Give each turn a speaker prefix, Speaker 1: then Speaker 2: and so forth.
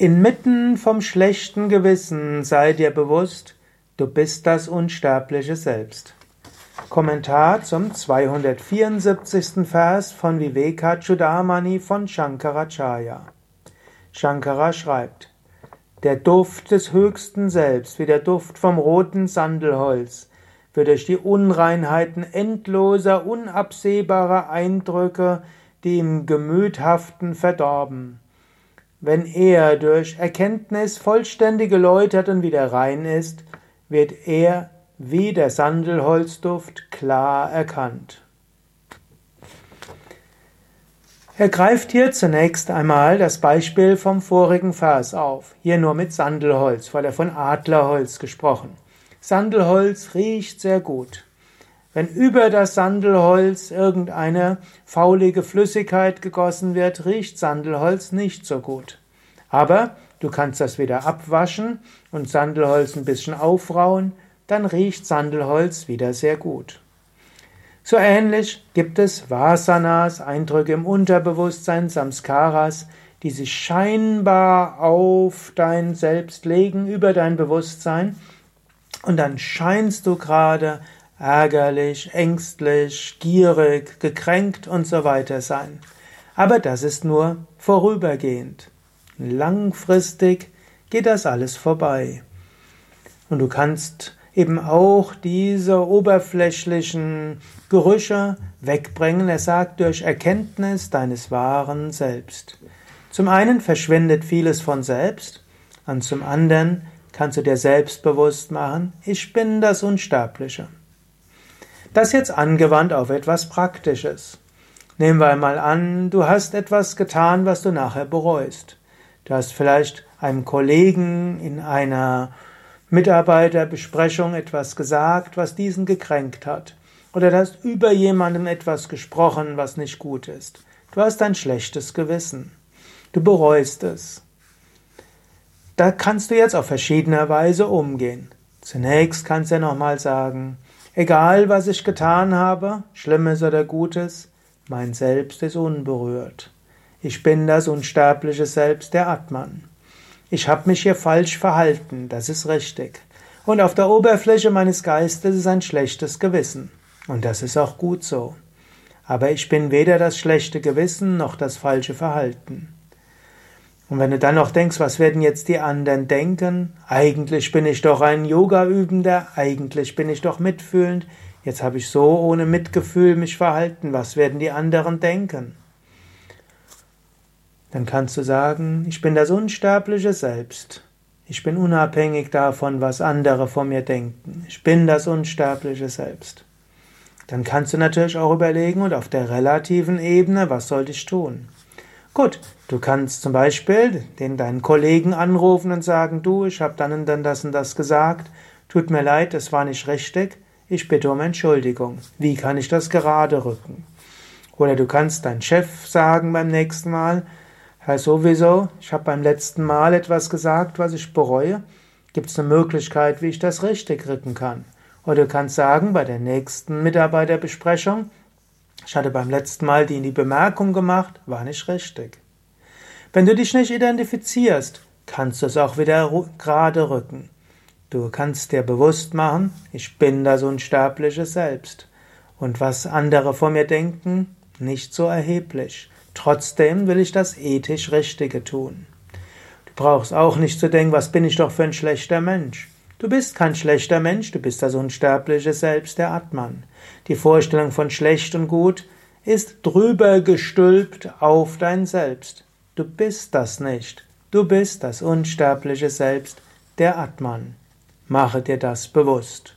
Speaker 1: Inmitten vom schlechten Gewissen sei dir bewusst, du bist das unsterbliche Selbst. Kommentar zum 274. Vers von Vivekachudamani von Shankaracharya. Shankara schreibt, der Duft des höchsten Selbst, wie der Duft vom roten Sandelholz, wird durch die Unreinheiten endloser, unabsehbarer Eindrücke, die im Gemüt haften, verdorben. Wenn er durch Erkenntnis vollständig geläutert und wieder rein ist, wird er wie der Sandelholzduft klar erkannt. Er greift hier zunächst einmal das Beispiel vom vorigen Vers auf, hier nur mit Sandelholz, weil er von Adlerholz gesprochen. Sandelholz riecht sehr gut. Wenn über das Sandelholz irgendeine faulige Flüssigkeit gegossen wird, riecht Sandelholz nicht so gut. Aber du kannst das wieder abwaschen und Sandelholz ein bisschen aufrauen, dann riecht Sandelholz wieder sehr gut. So ähnlich gibt es Vasanas, Eindrücke im Unterbewusstsein, Samskaras, die sich scheinbar auf dein Selbst legen, über dein Bewusstsein, und dann scheinst du gerade ärgerlich, ängstlich, gierig, gekränkt und so weiter sein. Aber das ist nur vorübergehend. Langfristig geht das alles vorbei. Und du kannst eben auch diese oberflächlichen Gerüche wegbringen. Er sagt durch Erkenntnis deines wahren Selbst. Zum einen verschwindet vieles von selbst und zum anderen kannst du dir selbst bewusst machen, ich bin das Unsterbliche. Das jetzt angewandt auf etwas Praktisches. Nehmen wir einmal an, du hast etwas getan, was du nachher bereust. Du hast vielleicht einem Kollegen in einer Mitarbeiterbesprechung etwas gesagt, was diesen gekränkt hat. Oder du hast über jemandem etwas gesprochen, was nicht gut ist. Du hast ein schlechtes Gewissen. Du bereust es. Da kannst du jetzt auf verschiedene Weise umgehen. Zunächst kannst du ja nochmal sagen, Egal, was ich getan habe, Schlimmes oder Gutes, mein Selbst ist unberührt. Ich bin das unsterbliche Selbst der Atman. Ich habe mich hier falsch verhalten, das ist richtig. Und auf der Oberfläche meines Geistes ist ein schlechtes Gewissen. Und das ist auch gut so. Aber ich bin weder das schlechte Gewissen noch das falsche Verhalten. Und wenn du dann noch denkst, was werden jetzt die anderen denken? Eigentlich bin ich doch ein Yoga-Übender, eigentlich bin ich doch mitfühlend. Jetzt habe ich so ohne Mitgefühl mich verhalten. Was werden die anderen denken? Dann kannst du sagen, ich bin das unsterbliche Selbst. Ich bin unabhängig davon, was andere von mir denken. Ich bin das unsterbliche Selbst. Dann kannst du natürlich auch überlegen und auf der relativen Ebene, was sollte ich tun? Gut, du kannst zum Beispiel den deinen Kollegen anrufen und sagen, du, ich habe dann und dann das und das gesagt, tut mir leid, es war nicht richtig, ich bitte um Entschuldigung. Wie kann ich das gerade rücken? Oder du kannst dein Chef sagen beim nächsten Mal, Herr sowieso, ich habe beim letzten Mal etwas gesagt, was ich bereue. Gibt es eine Möglichkeit, wie ich das richtig rücken kann? Oder du kannst sagen, bei der nächsten Mitarbeiterbesprechung, ich hatte beim letzten Mal die die Bemerkung gemacht, war nicht richtig. Wenn du dich nicht identifizierst, kannst du es auch wieder gerade rücken. Du kannst dir bewusst machen, ich bin das unsterbliche Selbst. Und was andere von mir denken, nicht so erheblich. Trotzdem will ich das ethisch Richtige tun. Du brauchst auch nicht zu denken, was bin ich doch für ein schlechter Mensch. Du bist kein schlechter Mensch, du bist das unsterbliche Selbst der Atman. Die Vorstellung von schlecht und gut ist drüber gestülpt auf dein Selbst. Du bist das nicht. Du bist das unsterbliche Selbst der Atman. Mache dir das bewusst.